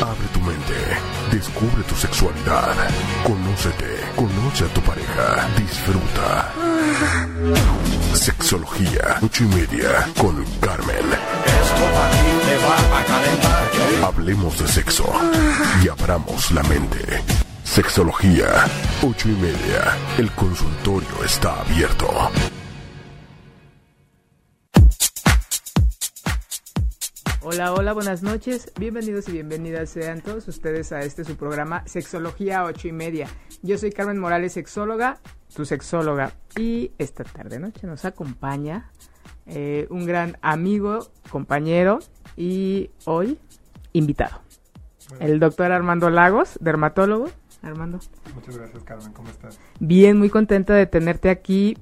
Abre tu mente, descubre tu sexualidad, conócete, conoce a tu pareja, disfruta. Sexología, ocho y media, con Carmen. Hablemos de sexo y abramos la mente. Sexología, ocho y media. El consultorio está abierto. Hola, hola, buenas noches. Bienvenidos y bienvenidas sean todos ustedes a este su programa Sexología ocho y media. Yo soy Carmen Morales, sexóloga, tu sexóloga. Y esta tarde noche nos acompaña eh, un gran amigo, compañero y hoy invitado. El doctor Armando Lagos, dermatólogo. Armando. Muchas gracias, Carmen. ¿Cómo estás? Bien, muy contenta de tenerte aquí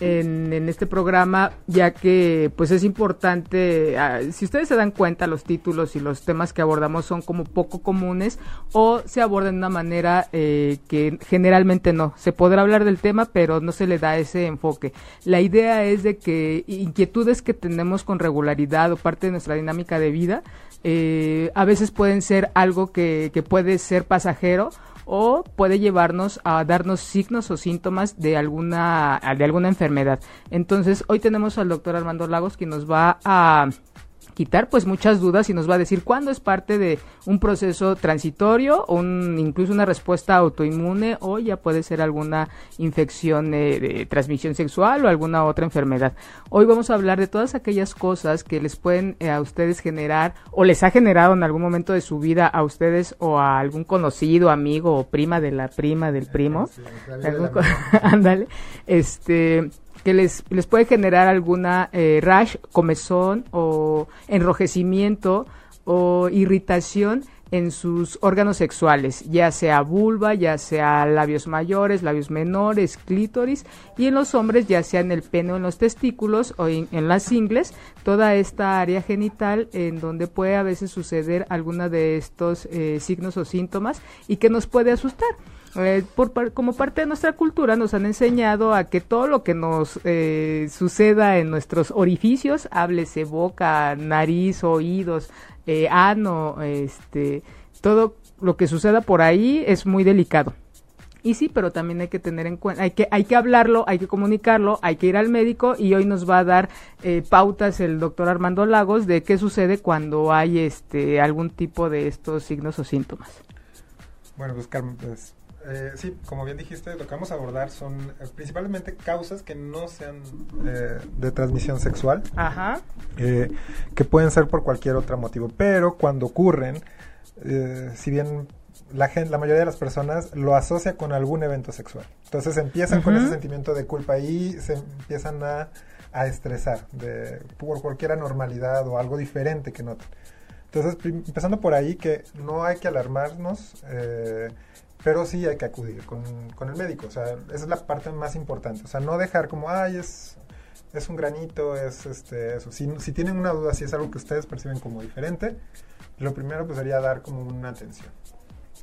en, en, este programa, ya que pues es importante, uh, si ustedes se dan cuenta, los títulos y los temas que abordamos son como poco comunes o se abordan de una manera eh, que generalmente no. Se podrá hablar del tema, pero no se le da ese enfoque. La idea es de que inquietudes que tenemos con regularidad o parte de nuestra dinámica de vida, eh, a veces pueden ser algo que, que puede ser pasajero o puede llevarnos a darnos signos o síntomas de alguna, de alguna enfermedad. Entonces, hoy tenemos al doctor Armando Lagos quien nos va a quitar pues muchas dudas y nos va a decir cuándo es parte de un proceso transitorio o un, incluso una respuesta autoinmune o ya puede ser alguna infección eh, de transmisión sexual o alguna otra enfermedad. Hoy vamos a hablar de todas aquellas cosas que les pueden eh, a ustedes generar o les ha generado en algún momento de su vida a ustedes o a algún conocido, amigo o prima de la prima del primo. Ándale. este que les, les puede generar alguna eh, rash, comezón o enrojecimiento o irritación en sus órganos sexuales, ya sea vulva, ya sea labios mayores, labios menores, clítoris, y en los hombres, ya sea en el pene o en los testículos o en, las ingles, toda esta área genital en donde puede a veces suceder alguna de estos eh, signos o síntomas y que nos puede asustar. Eh, por, como parte de nuestra cultura nos han enseñado a que todo lo que nos eh, suceda en nuestros orificios, háblese boca, nariz, oídos, eh, ano, este, todo lo que suceda por ahí es muy delicado. Y sí, pero también hay que tener en cuenta, hay que, hay que hablarlo, hay que comunicarlo, hay que ir al médico y hoy nos va a dar eh, pautas el doctor Armando Lagos de qué sucede cuando hay este algún tipo de estos signos o síntomas. Bueno, pues Carmen, pues eh, sí, como bien dijiste, lo que vamos a abordar son eh, principalmente causas que no sean eh, de transmisión sexual, Ajá. que pueden ser por cualquier otro motivo, pero cuando ocurren, si bien la, gente, la mayoría de las personas lo asocia con algún evento sexual, entonces empiezan uh -huh. con ese sentimiento de culpa y se empiezan a, a estresar de, por cualquier anormalidad o algo diferente que noten. Entonces, empezando por ahí, que no hay que alarmarnos, eh, pero sí hay que acudir con, con, el médico. O sea, esa es la parte más importante. O sea, no dejar como, ay, es, es un granito, es este, eso. Si, si tienen una duda, si es algo que ustedes perciben como diferente, lo primero pues sería dar como una atención.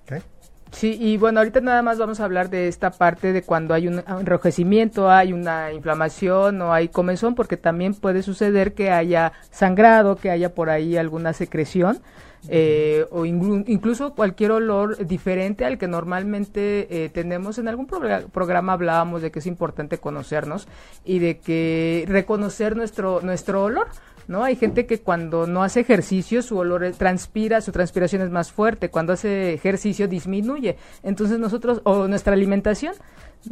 ¿Ok? Sí, y bueno, ahorita nada más vamos a hablar de esta parte de cuando hay un enrojecimiento, hay una inflamación o hay comezón, porque también puede suceder que haya sangrado, que haya por ahí alguna secreción. Eh, o incluso cualquier olor diferente al que normalmente eh, tenemos. En algún progr programa hablábamos de que es importante conocernos y de que reconocer nuestro, nuestro olor. ¿No? Hay gente que cuando no hace ejercicio su olor transpira, su transpiración es más fuerte, cuando hace ejercicio disminuye. Entonces nosotros, o nuestra alimentación.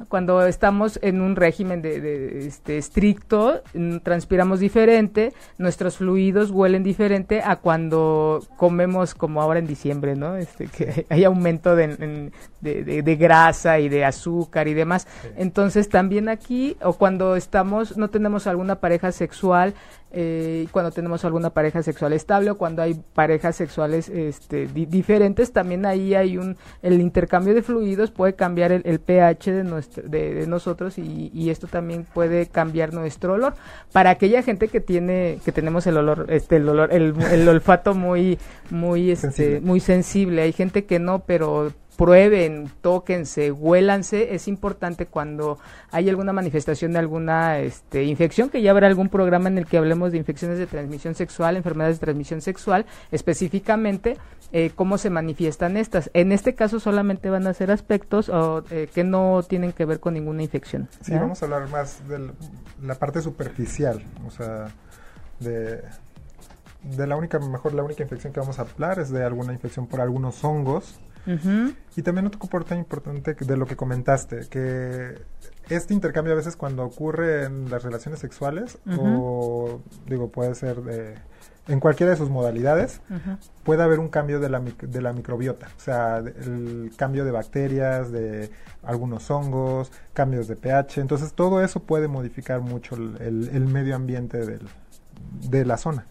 Cuando estamos en un régimen de, de este, estricto, transpiramos diferente, nuestros fluidos huelen diferente a cuando comemos como ahora en diciembre, ¿no? Este, que hay aumento de, de, de grasa y de azúcar y demás. Sí. Entonces también aquí, o cuando estamos, no tenemos alguna pareja sexual, eh, cuando tenemos alguna pareja sexual estable o cuando hay parejas sexuales este, di diferentes, también ahí hay un, el intercambio de fluidos puede cambiar el, el pH de, nuestro, de, nosotros y, y, esto también puede cambiar nuestro olor. Para aquella gente que tiene, que tenemos el olor, este, el olor, el, el olfato muy, muy, este, sensible. muy sensible. Hay gente que no, pero prueben, tóquense, huélanse. Es importante cuando hay alguna manifestación de alguna este, infección, que ya habrá algún programa en el que hablemos de infecciones de transmisión sexual, enfermedades de transmisión sexual, específicamente eh, cómo se manifiestan estas. En este caso solamente van a ser aspectos eh, que no tienen que ver con ninguna infección. Sí, vamos a hablar más de la parte superficial, o sea, de de la única, mejor la única infección que vamos a hablar es de alguna infección por algunos hongos y también otro comportamiento importante de lo que comentaste, que este intercambio a veces cuando ocurre en las relaciones sexuales, o digo, puede ser de, en cualquiera de sus modalidades, puede haber un cambio de la, de la microbiota, o sea, el cambio de bacterias, de algunos hongos, cambios de pH, entonces todo eso puede modificar mucho el, el medio ambiente del, de la zona.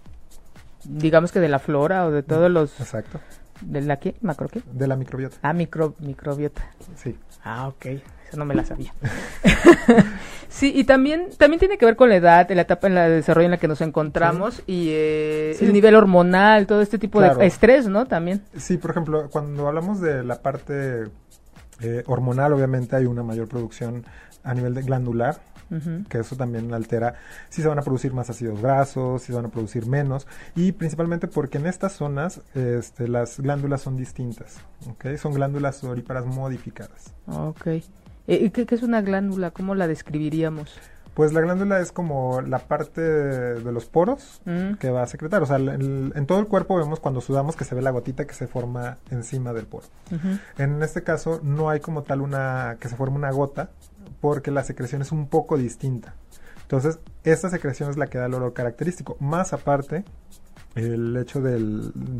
Digamos que de la flora o de todos los... Exacto ¿De la qué? ¿Macro qué? De la microbiota. Ah, micro, microbiota. Sí. Ah, ok. Eso no me la sabía. sí, y también, también tiene que ver con la edad, la etapa en la de desarrollo en la que nos encontramos y eh, el nivel hormonal, todo este tipo de estrés, ¿no? También. Sí, por ejemplo, cuando hablamos de la parte eh, hormonal, obviamente hay una mayor producción a nivel de glandular que eso también altera si se van a producir más ácidos grasos, si se van a producir menos, y principalmente porque en estas zonas este, las glándulas son distintas, ¿ok? Son glándulas oríparas modificadas. Ok. ¿Y qué, es una glándula? ¿Cómo la describiríamos? Pues la glándula es como la parte de los poros mm. que va a secretar. O sea, en, todo el cuerpo vemos cuando sudamos que se ve la gotita que se forma encima del poro. En este caso no hay como tal una que se forme una gota, porque la secreción es un poco distinta. Entonces, esta secreción es la que da el olor característico. Más aparte, el hecho de,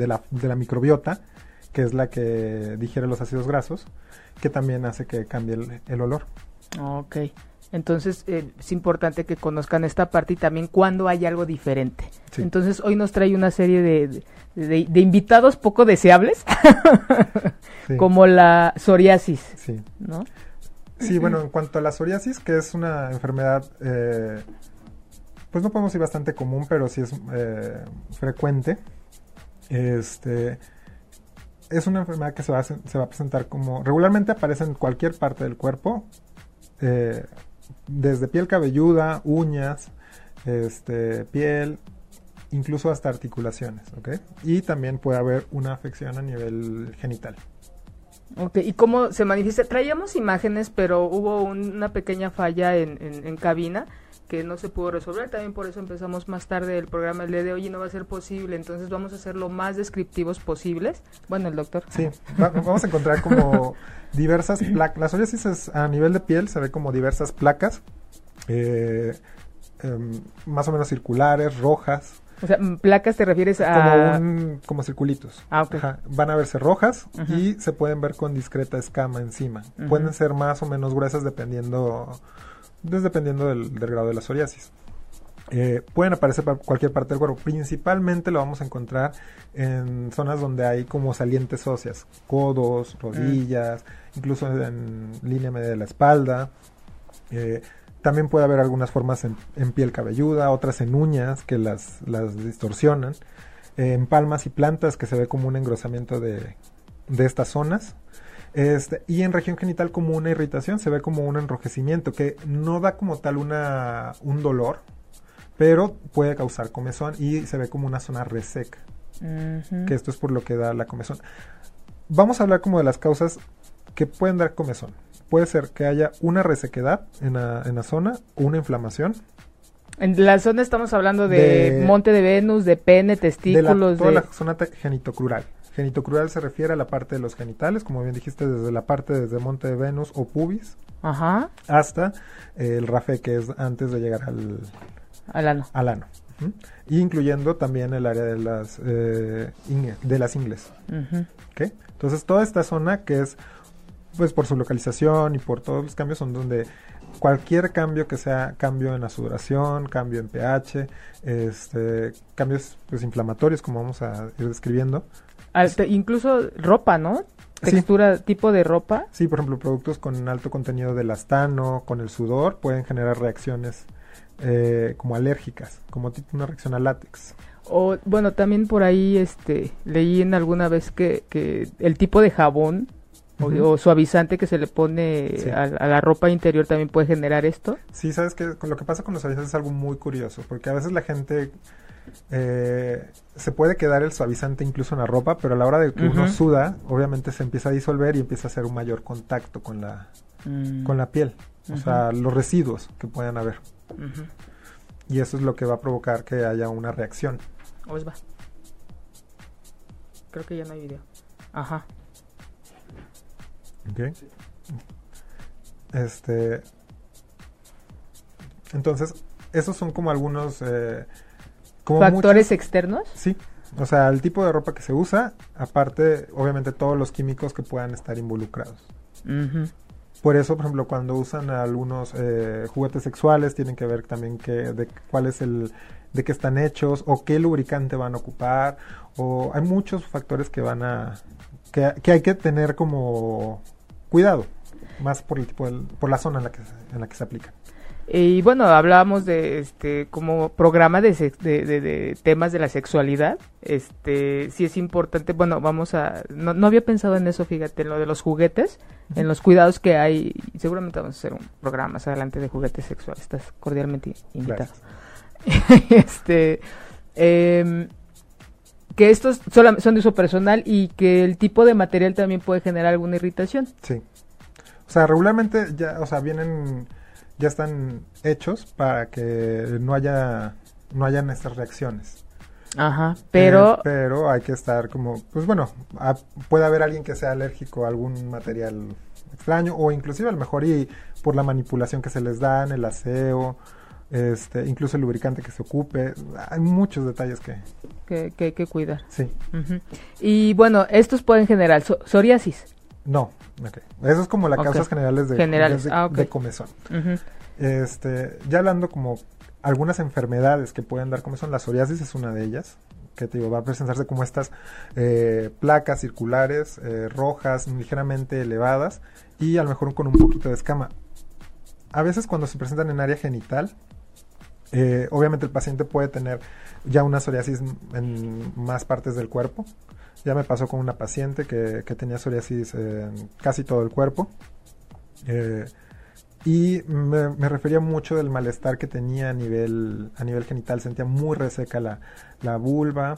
la, microbiota, que es la que digiere los ácidos grasos, que también hace que cambie el, olor. Ok. Entonces eh, es importante que conozcan esta parte y también cuando hay algo diferente. Entonces hoy nos trae una serie de, invitados poco deseables, como la psoriasis. Sí. ¿no? Sí, bueno, en cuanto a la psoriasis, que es una enfermedad, eh, pues no podemos decir bastante común, pero sí es eh, frecuente. Este, es una enfermedad que se va, a, se va a presentar como, regularmente aparece en cualquier parte del cuerpo, eh, desde piel cabelluda, uñas, este, piel, incluso hasta articulaciones, ¿ok? Y también puede haber una afección a nivel genital. Ok, ¿y cómo se manifiesta? Traíamos imágenes, pero hubo una pequeña falla en, en, cabina que no se pudo resolver. También por eso empezamos más tarde el programa el día de hoy y no va a ser posible. Entonces vamos a hacer lo más descriptivos posibles. Bueno, el doctor. Sí, vamos a encontrar como diversas placas. La psoriasis es, a nivel de piel se ve como diversas placas, eh, em, más o menos circulares, rojas. O sea, placas te refieres a... Como, como circulitos. Ah, ok. Van a verse rojas y se pueden ver con discreta escama encima. Pueden ser más o menos gruesas dependiendo, dependiendo del, grado de la psoriasis. Eh, pueden aparecer por cualquier parte del cuerpo. Principalmente lo vamos a encontrar en zonas donde hay como salientes óseas, codos, rodillas, incluso en línea media de la espalda. Eh, también puede haber algunas formas en, piel cabelluda, otras en uñas que las, las distorsionan, en palmas y plantas que se ve como un engrosamiento de, de estas zonas. Este, y en región genital como una irritación, se ve como un enrojecimiento que no da como tal una, un dolor, pero puede causar comezón y se ve como una zona reseca, que esto es por lo que da la comezón. Vamos a hablar como de las causas que pueden dar comezón puede ser que haya una resequedad en la, en la zona, una inflamación. En la zona estamos hablando de, monte de Venus, de pene, testículos. De toda la zona genitocrural. Genitocrural se refiere a la parte de los genitales, como bien dijiste, desde la parte desde monte de Venus o pubis Ajá. hasta el rafe, que es antes de llegar al, al ano. Al ano. incluyendo también el área de las, eh, de las ingles. Entonces, toda esta zona que es pues por su localización y por todos los cambios son donde cualquier cambio que sea cambio en la sudoración, cambio en pH, este, cambios pues inflamatorios como vamos a ir describiendo. Incluso ropa, ¿no? textura, tipo de ropa. Sí, por ejemplo, productos con alto contenido de elastano, con el sudor, pueden generar reacciones eh, como alérgicas, como una reacción a látex. O bueno, también por ahí este leí en alguna vez que, que el tipo de jabón o, suavizante que se le pone a, la ropa interior también puede generar esto. Sí, sabes que lo que pasa con los suavizantes es algo muy curioso, porque a veces la gente eh, se puede quedar el suavizante incluso en la ropa, pero a la hora de que uno suda, obviamente se empieza a disolver y empieza a hacer un mayor contacto con la, mm. con la piel, o sea, los residuos que puedan haber. Y eso es lo que va a provocar que haya una reacción. va. Creo que ya no hay video. Ajá. Ok. Este. Entonces, esos son como algunos. Eh, ¿Factores externos? Sí. O sea, el tipo de ropa que se usa, aparte, obviamente, todos los químicos que puedan estar involucrados. Por eso, por ejemplo, cuando usan algunos eh, juguetes sexuales, tienen que ver también que, de cuál es el, de qué están hechos, o qué lubricante van a ocupar, o hay muchos factores que van a, que, que hay que tener como cuidado, más por el tipo por la zona en la que, en la que se aplica. Y bueno, hablábamos de este como programa de, de, temas de la sexualidad. Este, sí es importante, bueno, vamos a no, no había pensado en eso, fíjate, en lo de los juguetes, en los cuidados que hay, seguramente vamos a hacer un programa más adelante de juguetes sexuales. Estás cordialmente invitado. este eh, que estos son de uso personal y que el tipo de material también puede generar alguna irritación. Sí. O sea, regularmente ya, o sea, vienen, ya están hechos para que no haya, no hayan estas reacciones. Ajá, pero... Eh, pero hay que estar como, pues bueno, puede haber alguien que sea alérgico a algún material extraño o inclusive a lo mejor y por la manipulación que se les dan, el aseo, este, incluso el lubricante que se ocupe. Hay muchos detalles que, que, hay que cuidar. Sí. Y bueno, estos pueden generar psoriasis. No, Eso es como las causas generales de, generales. De, ah, comezón. este, ya hablando como algunas enfermedades que pueden dar comezón, la psoriasis es una de ellas que te digo, va a presentarse como estas eh, placas circulares eh, rojas ligeramente elevadas y a lo mejor con un poquito de escama. A veces cuando se presentan en área genital, eh, obviamente el paciente puede tener ya una psoriasis en más partes del cuerpo. Ya me pasó con una paciente que, tenía psoriasis en casi todo el cuerpo. Eh, y me, refería mucho del malestar que tenía a nivel, a nivel genital. Sentía muy reseca la, la vulva.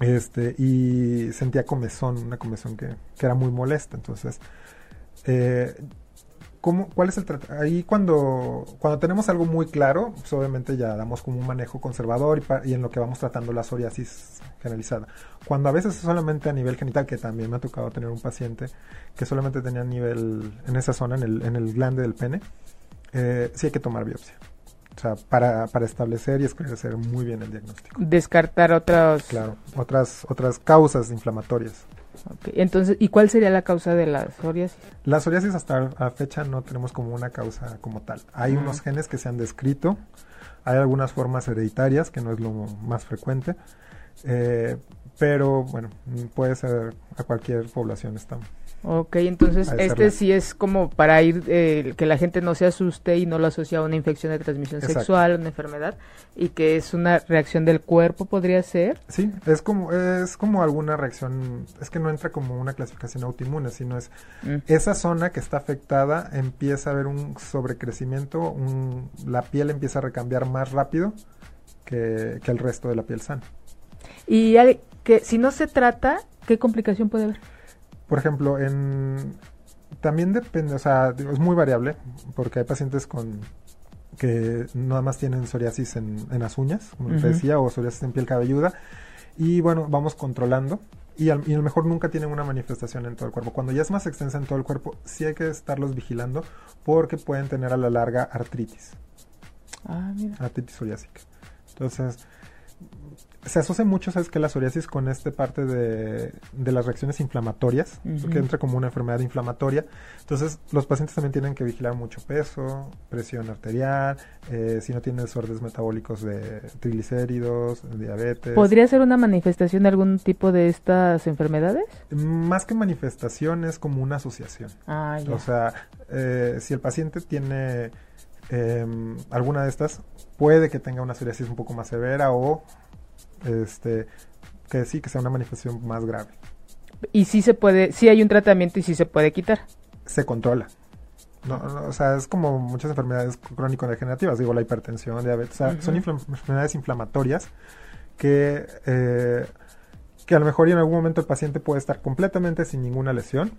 Este, y sentía comezón, una comezón que, que era muy molesta. Entonces, eh, ¿Cuál es el Ahí cuando, cuando tenemos algo muy claro, pues obviamente ya damos como un manejo conservador y, en lo que vamos tratando la psoriasis generalizada. Cuando a veces es solamente a nivel genital, que también me ha tocado tener un paciente que solamente tenía nivel en esa zona, en el, en el glande del pene, eh, sí hay que tomar biopsia. O sea, para, para establecer y esclarecer muy bien el diagnóstico. Descartar otras... Claro, otras, otras causas inflamatorias. Entonces, ¿y cuál sería la causa de la psoriasis? La psoriasis hasta la fecha no tenemos como una causa como tal. Hay unos genes que se han descrito, hay algunas formas hereditarias, que no es lo más frecuente, eh, pero bueno, puede ser a cualquier población estamos. Ok, entonces este sí es como para ir, eh, que la gente no se asuste y no lo asocia a una infección de transmisión sexual, una enfermedad, y que es una reacción del cuerpo, podría ser. Sí, es como, es como alguna reacción, es que no entra como una clasificación autoinmune, sino es mm. esa zona que está afectada empieza a haber un sobrecrecimiento, un, la piel empieza a recambiar más rápido que, que el resto de la piel sana. Y que si no se trata, ¿qué complicación puede haber? Por ejemplo, en también depende, o sea, es muy variable, porque hay pacientes con que nada más tienen psoriasis en, las uñas, como les decía, o psoriasis en piel cabelluda, y bueno, vamos controlando. Y, a lo mejor nunca tienen una manifestación en todo el cuerpo. Cuando ya es más extensa en todo el cuerpo, sí hay que estarlos vigilando porque pueden tener a la larga artritis. Ah, mira. Artritis psoriásica. Entonces, se asocia mucho, ¿sabes qué? La psoriasis con esta parte de, de las reacciones inflamatorias, que entra como una enfermedad inflamatoria. Entonces, los pacientes también tienen que vigilar mucho peso, presión arterial, eh, si no tienen desórdenes metabólicos de triglicéridos, diabetes. ¿Podría ser una manifestación de algún tipo de estas enfermedades? Más que manifestación, es como una asociación. Ah, ya. O sea, eh, si el paciente tiene em, alguna de estas, puede que tenga una psoriasis un poco más severa o este, que sí, que sea una manifestación más grave. Y sí se puede, sí hay un tratamiento y sí se puede quitar. Se controla. No, no, o sea, es como muchas enfermedades crónico-degenerativas, digo, la hipertensión, diabetes, o sea, son enfermedades inflamatorias que, eh, que a lo mejor y en algún momento el paciente puede estar completamente sin ninguna lesión,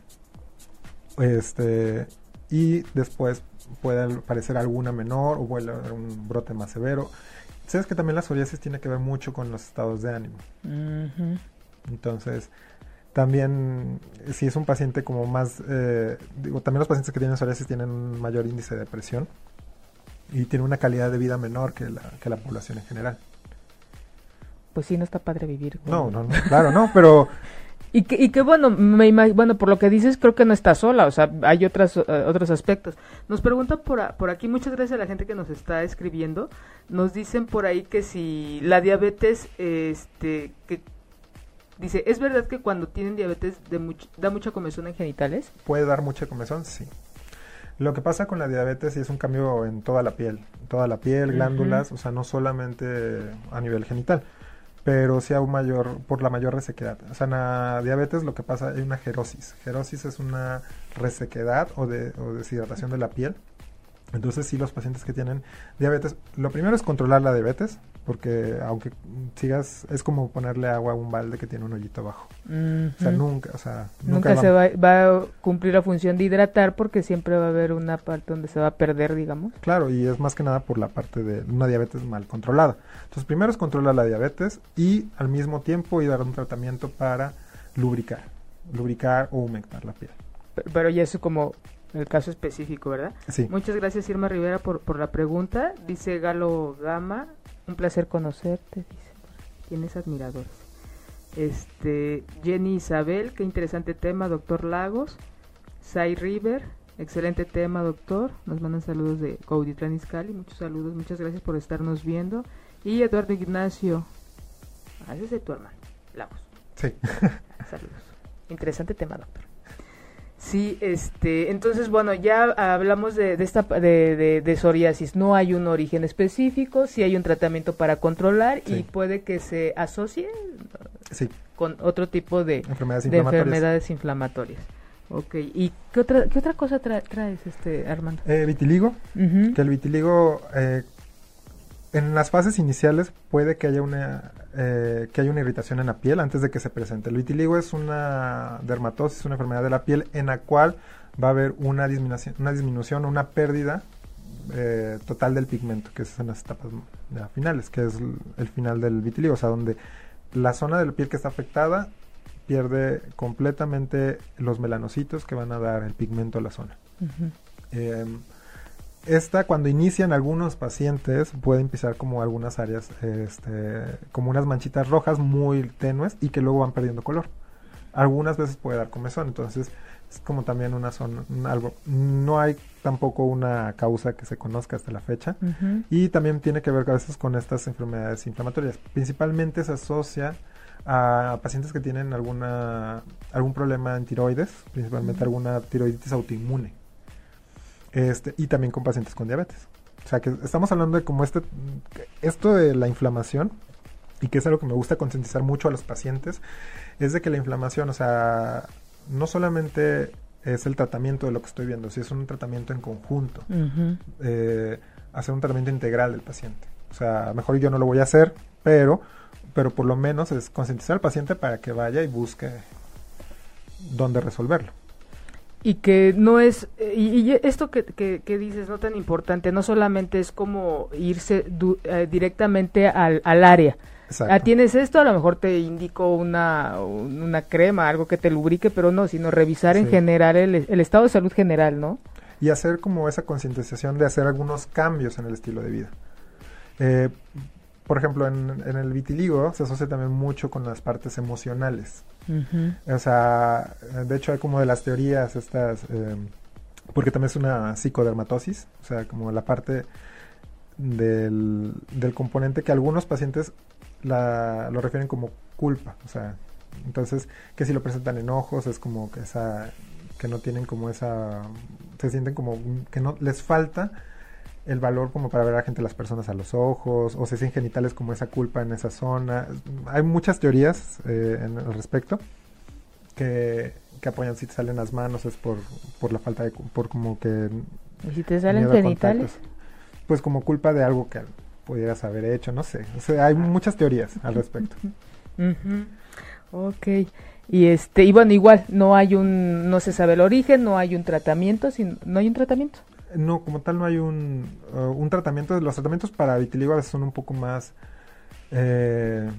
este, y después puede aparecer alguna menor o haber un brote más severo. Sabes que también la psoriasis tiene que ver mucho con los estados de ánimo. Entonces, también si es un paciente como más, eh, digo, también los pacientes que tienen psoriasis tienen un mayor índice de depresión y tienen una calidad de vida menor que la, que la población en general. Pues sí, no está padre vivir. No, no, no, claro, no, pero y que, y que bueno, me bueno, por lo que dices, creo que no está sola, o sea, hay otras, uh, otros aspectos. Nos pregunta por, a, por aquí, muchas gracias a la gente que nos está escribiendo, nos dicen por ahí que si la diabetes, este, que dice, ¿es verdad que cuando tienen diabetes de much, da mucha comezón en genitales? Puede dar mucha comezón, sí. Lo que pasa con la diabetes es un cambio en toda la piel, toda la piel, glándulas, uh -huh. o sea, no solamente a nivel genital pero sí un mayor, por la mayor resequedad. O sea, en la diabetes lo que pasa hay una gerosis. Gerosis es una resequedad o, de, o deshidratación de la piel. Entonces sí, los pacientes que tienen diabetes, lo primero es controlar la diabetes, porque aunque sigas, es como ponerle agua a un balde que tiene un hoyito abajo. Uh -huh. O sea, nunca, o sea, nunca, nunca se va, va, a cumplir la función de hidratar porque siempre va a haber una parte donde se va a perder, digamos. Claro, y es más que nada por la parte de una diabetes mal controlada. Entonces, primero es controlar la diabetes y al mismo tiempo ir a dar un tratamiento para lubricar, lubricar o humectar la piel. Pero, pero ya eso como el caso específico, ¿verdad? Sí. Muchas gracias Irma Rivera por, por la pregunta. Dice Galo Gama, un placer conocerte, dice. Tienes admiradores. Este, Jenny Isabel, qué interesante tema, doctor Lagos. Sai River, excelente tema, doctor. Nos mandan saludos de Cauditlán Izcalli, muchos saludos, muchas gracias por estarnos viendo. Y Eduardo Ignacio, ah, ese es de tu hermano, Lagos. Sí. Saludos. Interesante tema, doctor. Sí, este, entonces bueno, ya hablamos de, de esta de, de, de, psoriasis. No hay un origen específico, sí hay un tratamiento para controlar sí. y puede que se asocie sí. con otro tipo de enfermedades de inflamatorias. enfermedades inflamatorias. Ok, ¿y qué otra, qué otra cosa tra traes, este, Armando? Eh, vitiligo, uh -huh. que el vitiligo eh, en las fases iniciales puede que haya una eh, que haya una irritación en la piel antes de que se presente. El vitiligo es una dermatosis, una enfermedad de la piel en la cual va a haber una disminución, una disminución, una pérdida eh, total del pigmento, que es en las etapas ya, finales, que es el, final del vitiligo, o sea, donde la zona de la piel que está afectada pierde completamente los melanocitos que van a dar el pigmento a la zona. Uh -huh. eh, esta cuando inician algunos pacientes puede empezar como algunas áreas este, como unas manchitas rojas muy tenues y que luego van perdiendo color algunas veces puede dar comezón entonces es como también una zona algo no hay tampoco una causa que se conozca hasta la fecha uh -huh. y también tiene que ver a veces con estas enfermedades inflamatorias principalmente se asocia a pacientes que tienen alguna algún problema en tiroides principalmente uh -huh. alguna tiroiditis autoinmune este, y también con pacientes con diabetes. O sea que estamos hablando de como este, esto de la inflamación, y que es algo que me gusta concientizar mucho a los pacientes, es de que la inflamación, o sea, no solamente es el tratamiento de lo que estoy viendo, si es un tratamiento en conjunto, uh -huh. eh, hacer un tratamiento integral del paciente. O sea, mejor yo no lo voy a hacer, pero, pero por lo menos es concientizar al paciente para que vaya y busque dónde resolverlo y que no es y, y esto que, que, que, dices no tan importante no solamente es como irse du, eh, directamente al, al área. Ah, tienes esto a lo mejor te indico una una crema algo que te lubrique pero no sino revisar sí. en general el, el, estado de salud general no y hacer como esa concientización de hacer algunos cambios en el estilo de vida. Eh, por ejemplo, en, en, el vitiligo se asocia también mucho con las partes emocionales. O sea, de hecho hay como de las teorías estas, eh, porque también es una psicodermatosis, o sea, como la parte del, del componente que algunos pacientes la, lo refieren como culpa, o sea, entonces que si lo presentan en ojos es como que esa, que no tienen como esa, se sienten como que no les falta el valor como para ver a la gente las personas a los ojos, o se sienten genitales como esa culpa en esa zona. Hay muchas teorías eh, en, al respecto que, que, apoyan si te salen las manos es por, por la falta de, por como que... ¿Y si te salen genitales? Pues como culpa de algo que pudieras haber hecho, no sé. O sea, hay muchas teorías al respecto. Ok. Y este, y bueno, igual, no hay un, no se sabe el origen, no hay un tratamiento, sin, no hay un tratamiento. No, como tal no hay un, uh, un tratamiento. Los tratamientos para vitiligo a veces son un poco más, eh,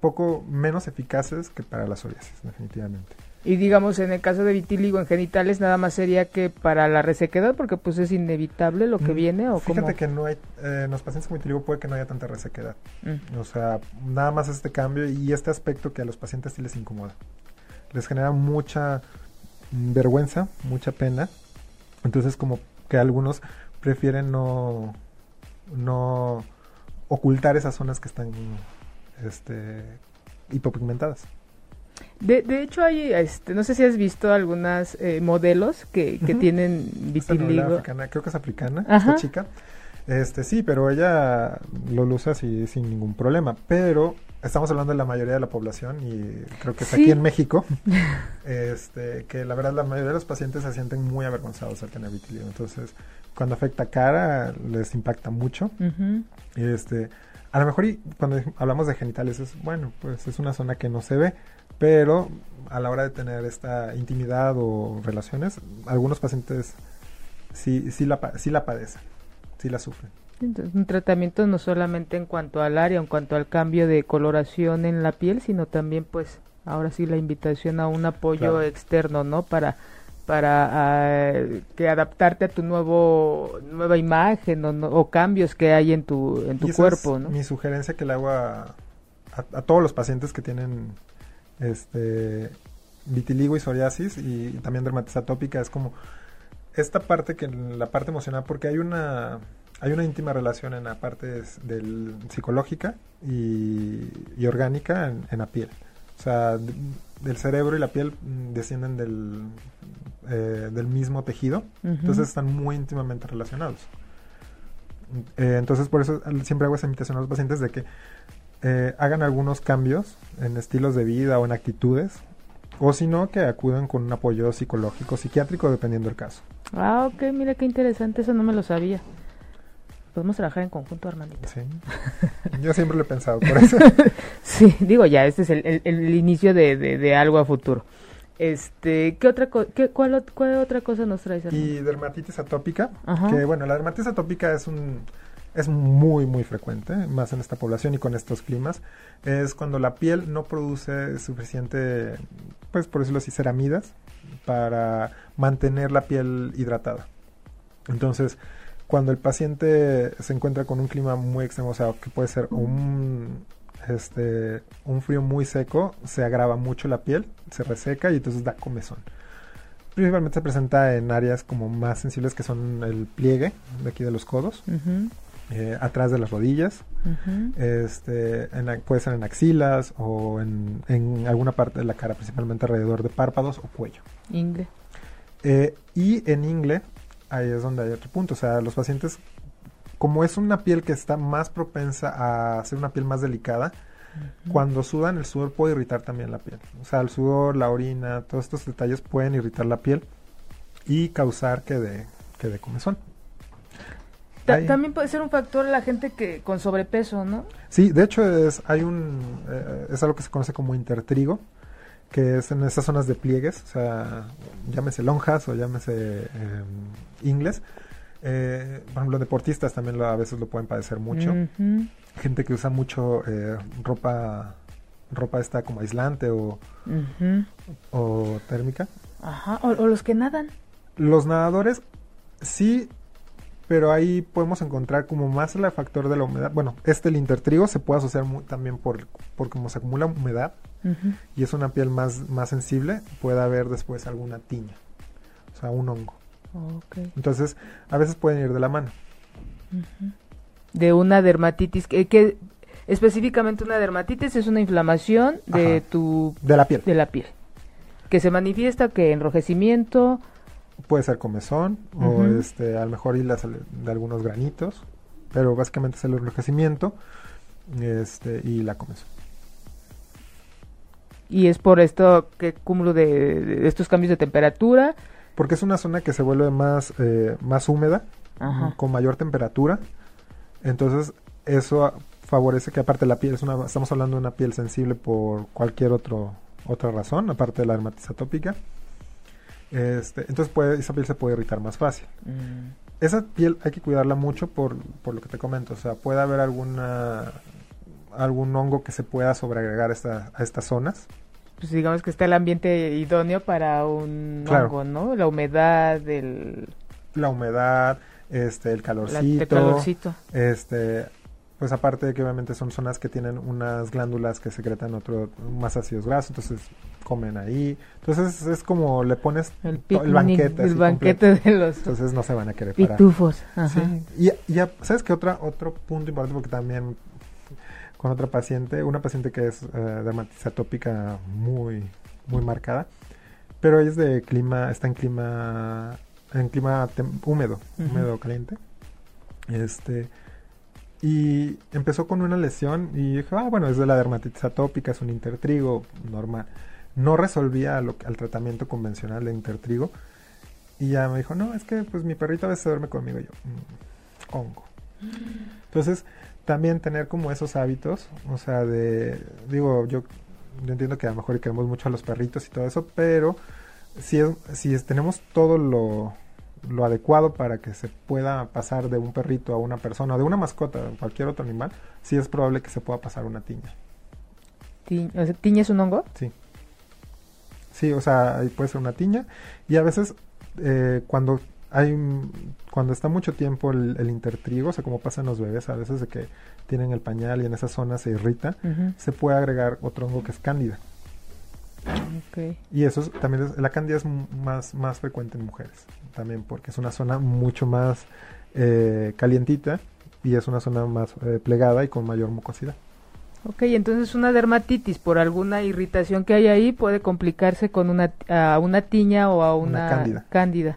poco menos eficaces que para la psoriasis, definitivamente. Y digamos, en el caso de vitiligo en genitales, nada más sería que para la resequedad, porque pues es inevitable lo que mm, viene. ¿o Fíjate que no hay, eh, en los pacientes con vitiligo puede que no haya tanta resequedad. Mm. O sea, nada más este cambio y este aspecto que a los pacientes sí les incomoda. Les genera mucha vergüenza, mucha pena. Entonces como que algunos prefieren no, no ocultar esas zonas que están este, hipopigmentadas. De, de hecho, hay, este, no sé si has visto algunas eh, modelos que, que tienen vitiligo. Africana, creo que es africana, esta chica. Este, sí, pero ella lo usa así sin ningún problema. Pero estamos hablando de la mayoría de la población y creo que es aquí en México, este, que la verdad la mayoría de los pacientes se sienten muy avergonzados al tener vitiligo. Entonces, cuando afecta cara, les impacta mucho. Este, a lo mejor y cuando hablamos de genitales es, bueno, pues es una zona que no se ve, pero a la hora de tener esta intimidad o relaciones, algunos pacientes sí, sí, la, sí la padecen, sí la sufren. Entonces, un tratamiento no solamente en cuanto al área, en cuanto al cambio de coloración en la piel, sino también pues ahora sí la invitación a un apoyo externo, ¿no? Para para uh, que adaptarte a tu nuevo nueva imagen o, o cambios que hay en tu en tu cuerpo, es ¿no? Mi sugerencia que le hago a, a, todos los pacientes que tienen este vitiligo y psoriasis y, también dermatitis atópica es como esta parte que la parte emocional porque hay una hay una íntima relación en la parte del psicológica y, y orgánica en, en, la piel o sea del cerebro y la piel mm, descienden del eh, del mismo tejido uh -huh. entonces están muy íntimamente relacionados eh, entonces por eso siempre hago esa invitación a los pacientes de que eh, hagan algunos cambios en estilos de vida o en actitudes, o si no, que acudan con un apoyo psicológico, psiquiátrico, dependiendo del caso. Ah, ok, mira qué interesante, eso no me lo sabía. Podemos trabajar en conjunto, Armandito. Sí, yo siempre lo he pensado por eso. sí, digo ya, este es el, el, el inicio de, de, de, algo a futuro. Este, ¿qué otra qué, cuál, cuál, otra cosa nos traes? Armando? Y dermatitis atópica, Ajá. que bueno, la dermatitis atópica es un es muy muy frecuente, más en esta población y con estos climas, es cuando la piel no produce suficiente, pues por decirlo así, ceramidas para mantener la piel hidratada. Entonces, cuando el paciente se encuentra con un clima muy extremo, o sea, que puede ser un, este, un frío muy seco, se agrava mucho la piel, se reseca y entonces da comezón. Principalmente se presenta en áreas como más sensibles que son el pliegue de aquí de los codos. Uh -huh eh, atrás de las rodillas, uh -huh. este, en, puede ser en axilas o en, en, alguna parte de la cara, principalmente alrededor de párpados o cuello. Ingle. Eh, y en ingle, ahí es donde hay otro punto, o sea, los pacientes, como es una piel que está más propensa a ser una piel más delicada, uh -huh. cuando sudan el sudor puede irritar también la piel. O sea, el sudor, la orina, todos estos detalles pueden irritar la piel y causar que de, que de comezón. Ta también puede ser un factor la gente que con sobrepeso, ¿no? Sí, de hecho es hay un eh, es algo que se conoce como intertrigo, que es en esas zonas de pliegues, o sea, llámese lonjas o llámese eh, ingles. Eh, por ejemplo, deportistas también lo, a veces lo pueden padecer mucho. Uh -huh. Gente que usa mucho eh, ropa ropa esta como aislante o, uh -huh. o térmica. Ajá, o, o los que nadan. Los nadadores sí pero ahí podemos encontrar como más el factor de la humedad. Bueno, este el intertrigo se puede asociar también por, por cómo se acumula humedad y es una piel más, más sensible, puede haber después alguna tiña, o sea, un hongo. Entonces, a veces pueden ir de la mano. De una dermatitis, que, específicamente una dermatitis es una inflamación de tu... De la piel. De la piel. Que se manifiesta que enrojecimiento, puede ser comezón o este a lo mejor hilas de algunos granitos, pero básicamente es el enrojecimiento este, y la comezón. Y es por esto que cúmulo de, estos cambios de temperatura. Porque es una zona que se vuelve más, eh, más húmeda, con mayor temperatura. Entonces eso favorece que aparte la piel, es una, estamos hablando de una piel sensible por cualquier otro, otra razón, aparte de la dermatitis atópica este, entonces puede, esa piel se puede irritar más fácil. Mm. Esa piel hay que cuidarla mucho por, por lo que te comento. O sea, puede haber alguna algún hongo que se pueda sobreagregar esta, a estas zonas. Pues digamos que está el ambiente idóneo para un hongo, ¿no? La humedad, el... La humedad, este, el calorcito. el calorcito. Este, pues aparte de que obviamente son zonas que tienen unas glándulas que secretan otro más ácidos grasos, entonces comen ahí. Entonces es como le pones el, banquete. El banquete de los... Entonces no se van a querer parar. Pitufos. Y, ya, ¿sabes qué? Otra, otro punto importante porque también con otra paciente, una paciente que es uh, dermatitis atópica muy, muy marcada, pero ella es de clima, está en clima, en clima húmedo, húmedo caliente. Este y empezó con una lesión y dijo, ah, bueno, es de la dermatitis atópica, es un intertrigo normal. No resolvía lo, el tratamiento convencional de intertrigo. Y ya me dijo, no, es que pues mi perrito a veces duerme conmigo. Y yo, mm, hongo. Entonces, también tener como esos hábitos, o sea, de, digo, yo, yo entiendo que a lo mejor queremos mucho a los perritos y todo eso, pero si, si tenemos todo lo, lo adecuado para que se pueda pasar de un perrito a una persona, de una mascota, o cualquier otro animal, sí es probable que se pueda pasar una tiña. ¿Tiña es un hongo? Sí. Sí, o sea, puede ser una tiña. Y a veces eh, cuando hay cuando está mucho tiempo el, intertrigo, o sea, como pasa en los bebés, a veces de que tienen el pañal y en esa zona se irrita, se puede agregar otro hongo que es cándida. Y eso también es, la candida es más, más frecuente en mujeres, también porque es una zona mucho más eh, calientita y es una zona más eh, plegada y con mayor mucosidad. Ok, entonces una dermatitis por alguna irritación que hay ahí puede complicarse con una, a una tiña o a una, cándida.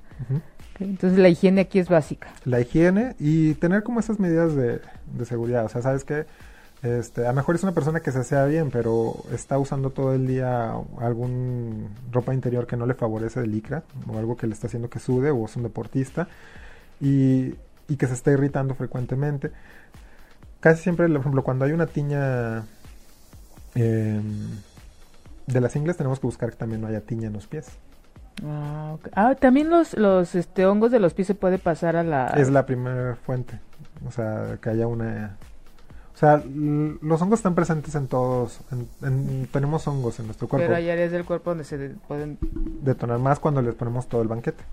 Entonces la higiene aquí es básica. La higiene y tener como esas medidas de, seguridad. O sea, sabes que este, a lo mejor es una persona que se sea bien, pero está usando todo el día algún ropa interior que no le favorece de licra o algo que le está haciendo que sude o es un deportista y, que se está irritando frecuentemente. Casi siempre, por ejemplo, cuando hay una tiña em, de las ingles tenemos que buscar que también no haya tiña en los pies. Ah, ah, también los, los este, hongos de los pies se puede pasar a la... Es la primera fuente, o sea, que haya una o sea, los hongos están presentes en todos. tenemos hongos en nuestro cuerpo. Pero hay áreas del cuerpo donde se pueden detonar más cuando les ponemos todo el banquete.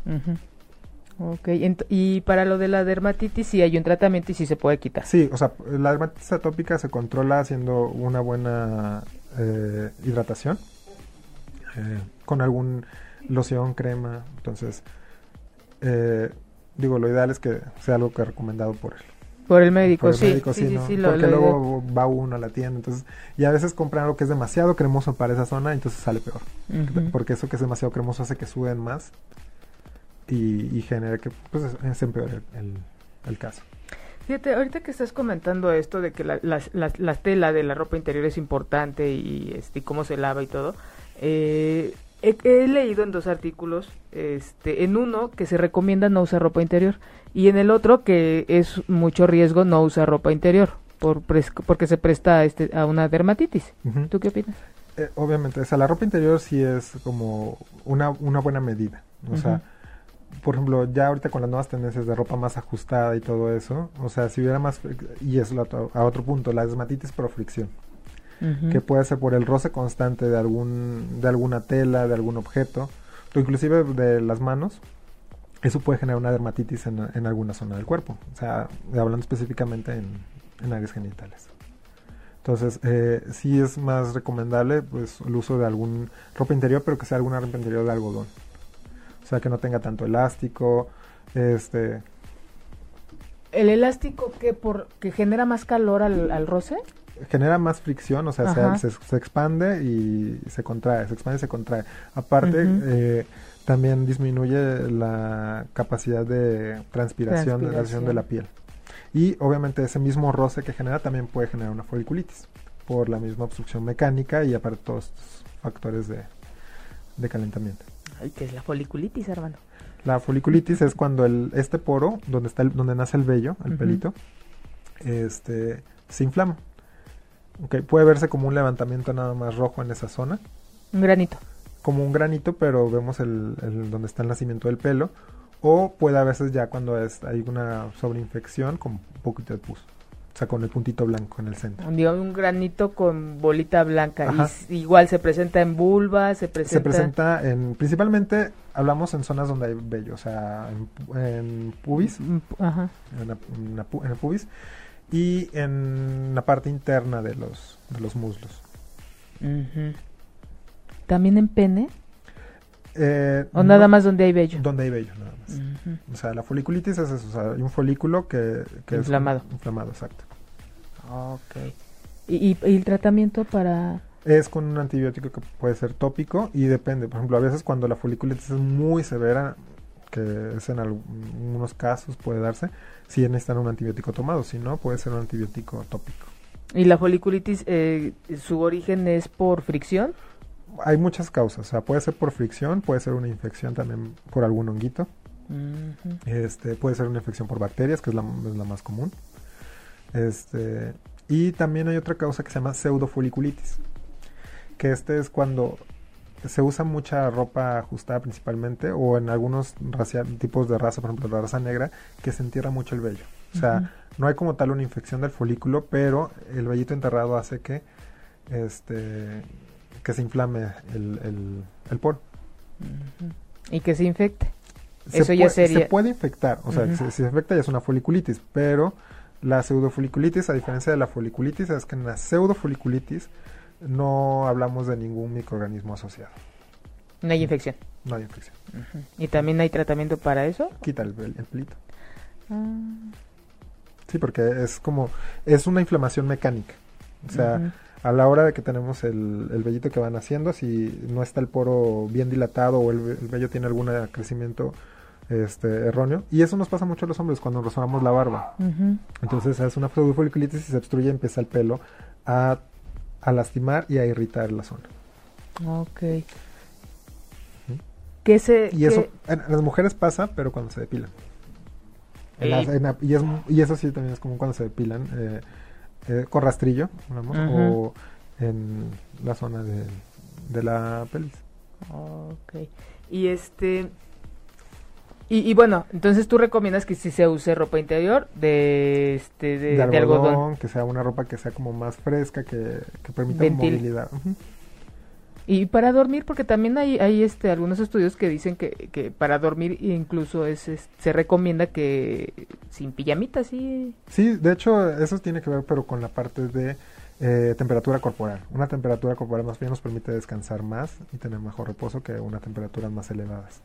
Ok, y para lo de la dermatitis sí hay un tratamiento y sí se puede quitar. Sí, o sea, la dermatitis atópica se controla haciendo una buena eh, hidratación eh, con algún loción, crema. Entonces, eh, digo, lo ideal es que sea algo que recomendado por él. Por el médico, sí, sí, sí, Porque luego va uno a la tienda, entonces, y a veces compran algo que es demasiado cremoso para esa zona, entonces sale peor. Porque eso que es demasiado cremoso hace que suben más y, y genera que pues, se empeore el, caso. Fíjate, ahorita que estás comentando esto de que la, la, tela de la ropa interior es importante y, este, cómo se lava y todo, eh, he, leído en dos artículos, este, en uno que se recomienda no usar ropa interior y en el otro que es mucho riesgo no usar ropa interior por porque se presta a, este, a una dermatitis. ¿Tú qué opinas? Eh, obviamente, o sea, la ropa interior sí es como una, una buena medida. O sea, por ejemplo, ya ahorita con las nuevas tendencias de ropa más ajustada y todo eso, o sea, si hubiera más, y es a otro punto, la dermatitis por fricción que puede ser por el roce constante de algún de alguna tela, de algún objeto, o inclusive de las manos. eso puede generar una dermatitis en, en alguna zona del cuerpo. O sea, hablando específicamente en, en áreas genitales. Entonces, eh, sí es más recomendable pues, el uso de algún ropa interior, pero que sea alguna ropa interior de algodón. O sea, que no tenga tanto elástico. Este, ¿El elástico que por que genera más calor al, al roce? Genera más fricción, o sea, se, se- se expande y se contrae, se expande y se contrae. Aparte, eh, también disminuye la capacidad de transpiración, de la Transpiración. de la piel. Y obviamente ese mismo roce que genera también puede generar una foliculitis por la misma obstrucción mecánica y aparte todos estos factores de, de calentamiento. Ay, que es la foliculitis, hermano. La foliculitis es cuando el, este poro, donde está el- donde nace el vello, el pelito, este, se inflama. Ok, puede verse como un levantamiento nada más rojo en esa zona, Un granito. como un granito, pero vemos el, el- donde está el nacimiento del pelo, o puede a veces ya cuando es, hay una sobreinfección con un poquito de pus, o sea, con el puntito blanco en el centro. Un granito con bolita blanca. Y igual se presenta en vulva, se presenta... Se presenta en, principalmente, hablamos en zonas donde hay vello, o sea, en, en pubis, Mm, Ajá. en, la- en la pu- en el pubis y en la parte interna de los, de los muslos. ¿También en pene? Eh, ¿O no- nada más donde hay vello? Donde hay vello, nada más. O sea, la foliculitis es eso, o sea, hay un folículo que, que es Inflamado. inflamado, exacto. Ok. ¿Y, y- y el tratamiento para...? Es con un antibiótico que puede ser tópico y depende. Por ejemplo, a veces cuando la foliculitis es muy severa, que es en algunos casos puede darse, si necesitan un antibiótico tomado, si no, puede ser un antibiótico tópico. ¿Y la foliculitis, eh, su origen es por fricción? Hay muchas causas, o sea, puede ser por fricción, puede ser una infección también por algún honguito, este, puede ser una infección por bacterias, que es la, es la más común. Este, y también hay otra causa que se llama pseudofoliculitis, que este es cuando se usa mucha ropa ajustada principalmente, o en algunos racia- tipos de raza, por ejemplo la raza negra, que se entierra mucho el vello. O sea, no hay como tal una infección del folículo, pero el vellito enterrado hace que este que se inflame el, el, el poro. Y que se infecte. Se Eso ya sería- Se puede infectar, o sea, si se infecta ya es una foliculitis, pero la pseudofoliculitis, a diferencia de la foliculitis, es que en la pseudofoliculitis no hablamos de ningún microorganismo asociado. No hay infección. No hay infección. ¿Y también hay tratamiento para eso? Quita el, pel- el pelito. Ah, Sí, porque es como, es una inflamación mecánica. O sea, a la hora de que tenemos el, el vellito que van haciendo, si no está el poro bien dilatado o el, ve- el vello tiene algún crecimiento este, erróneo, y eso nos pasa mucho a los hombres cuando nos rasamos la barba. Entonces es una pseudofoliculitis y se obstruye, empieza el pelo a, a lastimar y a irritar la zona. Ok. Ujú. ¿Qué se...? Y eso qué- en, en las mujeres pasa, pero cuando se depilan. En las- en y, es, y eso sí también es común cuando se depilan eh, eh, con rastrillo, Ujú. o en la zona de, de la pelvis. Ok. Y este... Y, y bueno, entonces tú recomiendas que si se use ropa interior de este de, de, de algodón, que sea una ropa que sea como más fresca, que, que permita movilidad. Y para dormir, porque también hay, hay este algunos estudios que dicen que, que para dormir incluso es, es- se recomienda que sin pijamita, sí. Sí, de hecho, eso tiene que ver, pero con la parte de eh, temperatura corporal. Una temperatura corporal más bien nos permite descansar más y tener mejor reposo que una temperaturas más elevadas.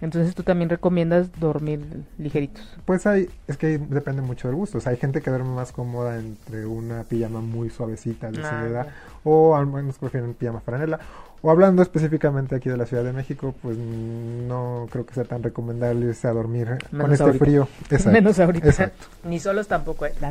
Entonces tú también recomiendas dormir ligeritos. Pues hay, es que depende mucho del gusto. O sea, hay gente que duerme más cómoda entre una pijama muy suavecita de Ah, seda ya. o al menos prefieren pijama franela. O hablando específicamente aquí de la Ciudad de México, pues no creo que sea tan recomendable irse a dormir con este ahorita. frío. Exacto. Menos ahorita. Exacto. Ni solos tampoco, eh.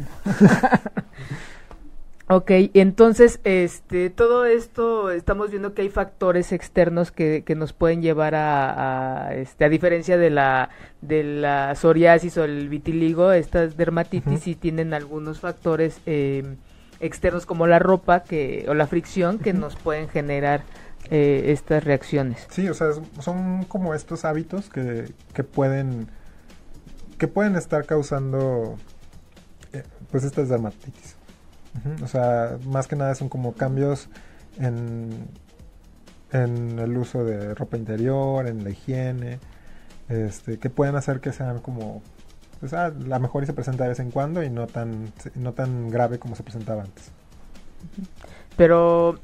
ok, entonces, este, todo esto, estamos viendo que hay factores externos que, que nos pueden llevar a, a, este, a diferencia de la, de la psoriasis o el vitiligo, estas dermatitis Ujú. sí tienen algunos factores eh, externos como la ropa que, o la fricción que nos pueden generar eh, estas reacciones. Sí, o sea, son como estos hábitos que, que pueden que pueden estar causando eh, pues estas dermatitis. O sea, más que nada son como cambios en, en el uso de ropa interior, en la higiene, este, que pueden hacer que sean como pues, ah, la mejor y se presenta de vez en cuando y no tan no tan grave como se presentaba antes. Pero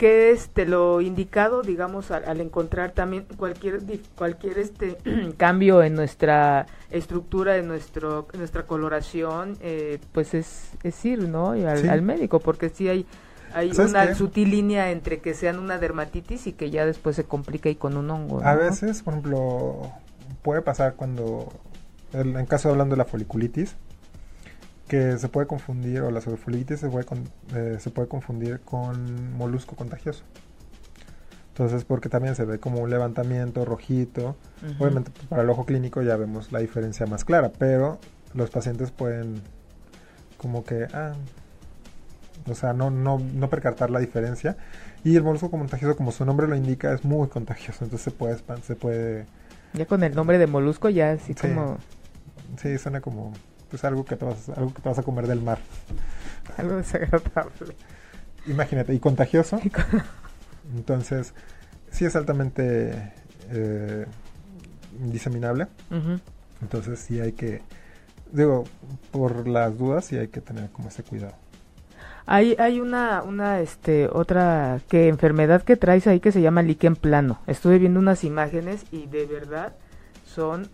¿qué es este, lo indicado, digamos, al, encontrar también cualquier cualquier este cambio en nuestra estructura, en nuestro en nuestra coloración, eh, pues es, es ir, ¿no? Al, al médico, porque si hay hay una sutil línea entre que sean una dermatitis y que ya después se complica y con un hongo. A veces, por ejemplo, puede pasar cuando, en caso hablando de la foliculitis, que se puede confundir, o la foliculitis se puede, eh, se puede confundir con molusco contagioso. Entonces, porque también se ve como un levantamiento rojito. Obviamente, para el ojo clínico ya vemos la diferencia más clara, pero los pacientes pueden como que, ah, o sea, no, no, no percatar la diferencia. Y el molusco contagioso, como su nombre lo indica, es muy contagioso, entonces se puede, se puede ya con el nombre de molusco ya así como... Sí, suena como pues algo que, te vas, algo que te vas a comer del mar. algo desagradable. Imagínate, y contagioso. Entonces, sí es altamente eh, diseminable. Entonces sí hay que, digo, por las dudas sí hay que tener como ese cuidado. Hay, hay una, una, este, otra que enfermedad que traes ahí que se llama líquen plano. Estuve viendo unas imágenes y de verdad son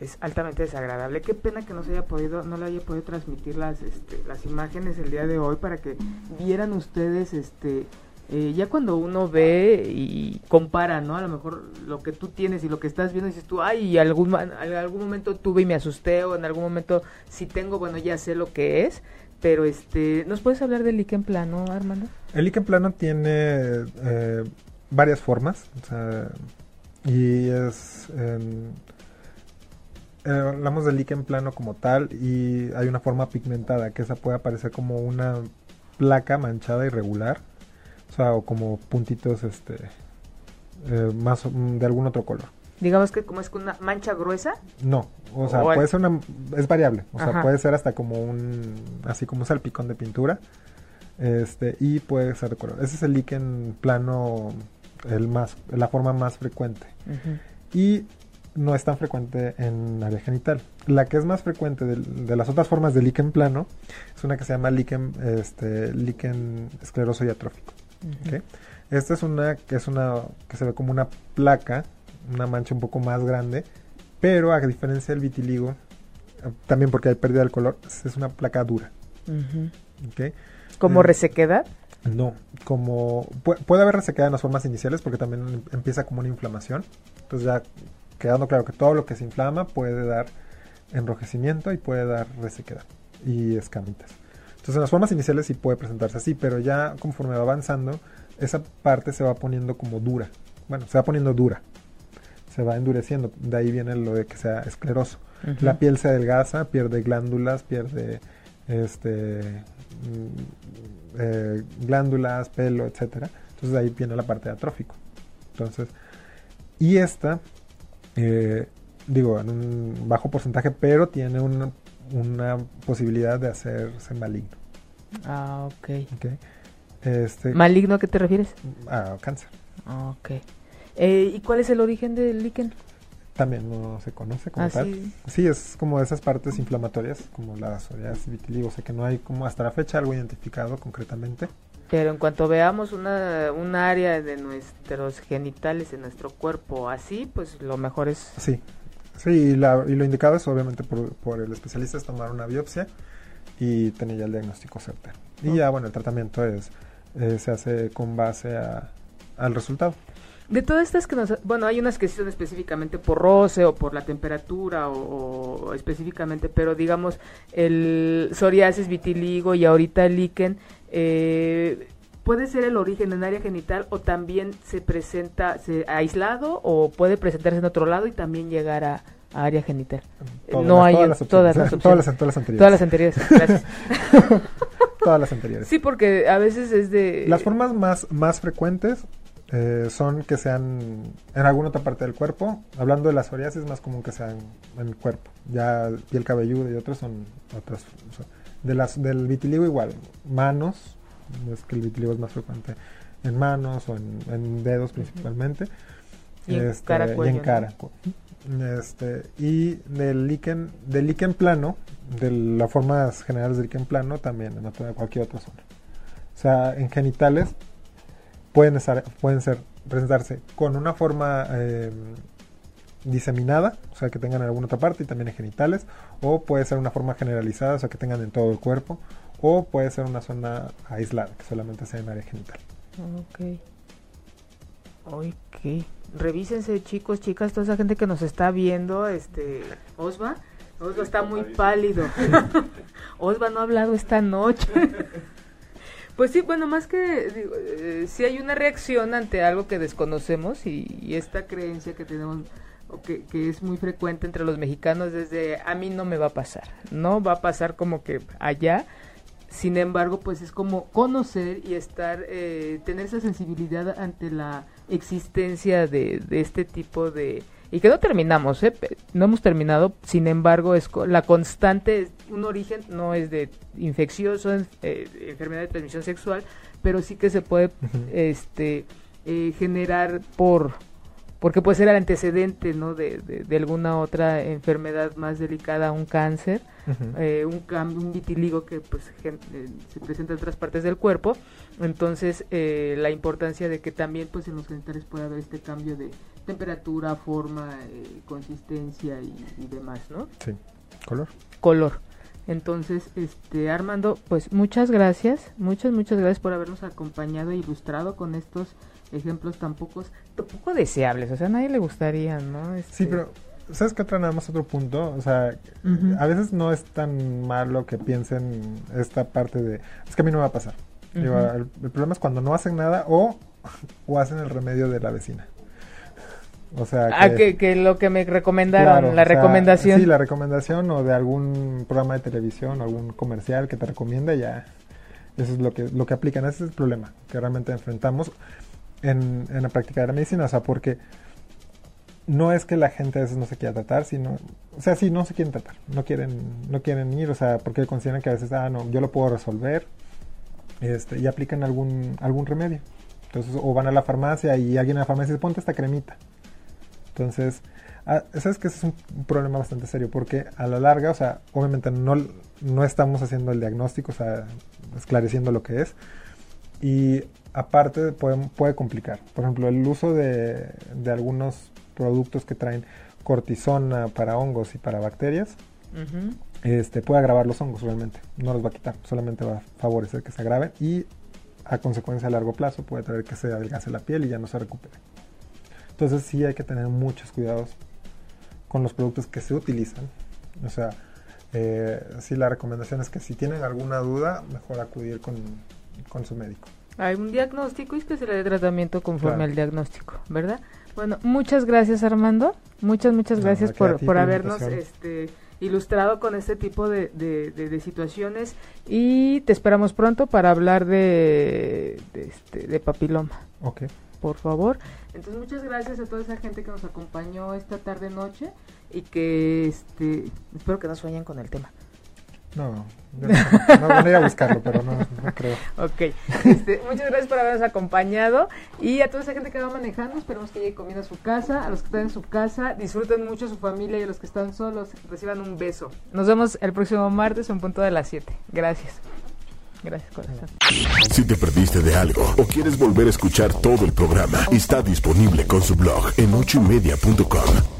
es altamente desagradable. Qué pena que no se haya podido, no le haya podido transmitir las, este, las imágenes el día de hoy para que vieran ustedes, este, eh, ya cuando uno ve y compara, ¿no? A lo mejor lo que tú tienes y lo que estás viendo, dices tú, ay, algún, en algún momento tuve y me asusté, o en algún momento si tengo, bueno, ya sé lo que es, pero este, ¿nos puedes hablar del líquen plano, Armando? El líquen plano tiene eh, varias formas, y es eh, hablamos del líquen plano como tal y hay una forma pigmentada que esa puede aparecer como una placa manchada irregular, o sea, o como puntitos este eh, más de algún otro color. Digamos que como es una mancha gruesa. No, o sea, puede ser una, es variable, o sea, puede ser hasta como un, así como un salpicón de pintura, este, y puede ser de color. Ese es el líquen plano, el más, la forma más frecuente. Y no es tan frecuente en área genital. La que es más frecuente de, las otras formas de líquen plano es una que se llama líquen, este, líquen escleroso y atrófico. Esta es una que es una que se ve como una placa una mancha un poco más grande, pero a diferencia del vitiligo, también porque hay pérdida del color, es una placa dura. ¿Como eh, resequedad? No, como puede haber resequedad en las formas iniciales porque también em, empieza como una inflamación. Entonces ya quedando claro que todo lo que se inflama puede dar enrojecimiento y puede dar resequedad y escamitas. Entonces en las formas iniciales sí puede presentarse así, pero ya conforme va avanzando, esa parte se va poniendo como dura. Bueno, se va poniendo dura se va endureciendo. De ahí viene lo de que sea escleroso. La piel se adelgaza, pierde glándulas, pierde este mm, eh, glándulas, pelo, etcétera. Entonces de ahí viene la parte de atrófico. Entonces, y esta, eh, digo, en un bajo porcentaje, pero tiene una, una posibilidad de hacerse maligno. Ah, ok. okay. Este, ¿Maligno a qué te refieres? A cáncer. Ah, ok. Eh, ¿Y cuál es el origen del líquen? También no se conoce como ah, tal. Sí. es como esas partes inflamatorias, como la psoriasis, vitiligo, o sea que no hay como hasta la fecha algo identificado concretamente. Pero en cuanto veamos una, un área de nuestros genitales en nuestro cuerpo así, pues lo mejor es... Sí, sí, y, lo indicado es obviamente por, el especialista es tomar una biopsia y tener ya el diagnóstico certero. Y ya, bueno, el tratamiento es eh, se hace con base a, al resultado. De todas estas que nos... Bueno, hay unas que son específicamente por roce o por la temperatura o, específicamente, pero digamos el psoriasis, vitiligo y ahorita el líquen, eh, ¿puede ser el origen en área genital o también se presenta se, aislado o puede presentarse en otro lado y también llegar a, área genital? no hay todas las, todas las, todas las, anteriores. Todas las anteriores, gracias. todas las anteriores. Sí, porque a veces es de... Las formas más, más frecuentes eh, son que sean en alguna otra parte del cuerpo. Hablando de la psoriasis, es más común que sean en el cuerpo. Ya piel cabelluda y otros son otras. De las, del vitiligo igual, manos, es que el vitiligo es más frecuente en manos o en, dedos principalmente. Y en este, cara, y en ¿no? cara. Este, y del líquen, del líquen plano, de las formas generales del líquen plano, también en otra- cualquier otra zona. O sea, en genitales pueden, estar, pueden ser, presentarse con una forma eh, diseminada, o sea, que tengan en alguna otra parte y también en genitales, o puede ser una forma generalizada, o sea, que tengan en todo el cuerpo, o puede ser una zona aislada, que solamente sea en área genital. Ok. Ok. Revísense, chicos, chicas, toda esa gente que nos está viendo, este, Osva, Osva está muy pálido. Osva no ha hablado esta noche. Pues sí, bueno, más que digo, eh, si hay una reacción ante algo que desconocemos y, y esta creencia que tenemos que, que es muy frecuente entre los mexicanos desde a mí no me va a pasar, no va a pasar como que allá, sin embargo, pues es como conocer y estar, eh, tener esa sensibilidad ante la existencia de, de este tipo de... Y que no terminamos, ¿eh? No hemos terminado, sin embargo, es la constante, es- un origen no es de infeccioso, eh, enfermedad de transmisión sexual, pero sí que se puede este eh, generar por porque puede ser el antecedente no de, de, de alguna otra enfermedad más delicada un cáncer Ujú. eh, un cambio un vitiligo que pues eh, se presenta en otras partes del cuerpo entonces eh, la importancia de que también pues en los genitales pueda haber este cambio de temperatura forma eh, consistencia y, y demás no Sí, color. color. Entonces, este Armando, pues muchas gracias, muchas muchas gracias por habernos acompañado e ilustrado con estos ejemplos tan pocos, tan poco deseables, o sea, a nadie le gustaría, ¿no? Este, Sí, pero ¿sabes qué otra nada más otro punto? O sea, a veces no es tan malo que piensen esta parte de, es que a mí no me va a pasar. Digo, el, el problema es cuando no hacen nada o, o hacen el remedio de la vecina. O sea, Ah, que, que lo que me recomendaron, claro, la o sea, recomendación. Sí, la recomendación o de algún programa de televisión o algún comercial que te recomienda ya. Eso es lo que, lo que aplican. Ese es el problema que realmente enfrentamos en, en la práctica de la medicina. O sea, porque no es que la gente a veces no se quiera tratar, sino, o sea, sí, no se quieren tratar, no quieren, no quieren ir, o sea, porque consideran que a veces, ah, no, yo lo puedo resolver, este, y aplican algún, algún remedio. Entonces, o van a la farmacia y alguien en la farmacia dice, ponte esta cremita. Entonces, ah, sabes que ese es un, problema bastante serio, porque a la larga, o sea, obviamente no, no estamos haciendo el diagnóstico, o sea, esclareciendo lo que es, y aparte puede, puede complicar. Por ejemplo, el uso de, de algunos productos que traen cortisona para hongos y para bacterias, este, puede agravar los hongos realmente. No los va a quitar, solamente va a favorecer que se agraven y a consecuencia a largo plazo puede traer que se adelgace la piel y ya no se recupere. Entonces sí hay que tener muchos cuidados con los productos que se utilizan. O sea, eh, sí la recomendación es que si tienen alguna duda, mejor acudir con, con su médico. Hay un diagnóstico y es que se le dé tratamiento conforme Claro. al diagnóstico, ¿verdad? Bueno, muchas gracias Armando, muchas, muchas gracias por, por habernos este, ilustrado con este tipo de, de- de- de situaciones y te esperamos pronto para hablar de, de, este, de papiloma, Ok. por favor. Entonces muchas gracias a toda esa gente que nos acompañó esta tarde noche y que este, espero que no sueñen con el tema. No, yo no, no, van a ir a buscarlo, pero no, no creo. Ok, este, muchas gracias por habernos acompañado y a toda esa gente que va manejando, esperemos que llegue comiendo a su casa, a los que están en su casa, disfruten mucho a su familia y a los que están solos, reciban un beso. Nos vemos el próximo martes en punto de las 7. Gracias. Gracias, corazón. Si te perdiste de algo o quieres volver a escuchar todo el programa, está disponible con su blog en ochoymedia.com.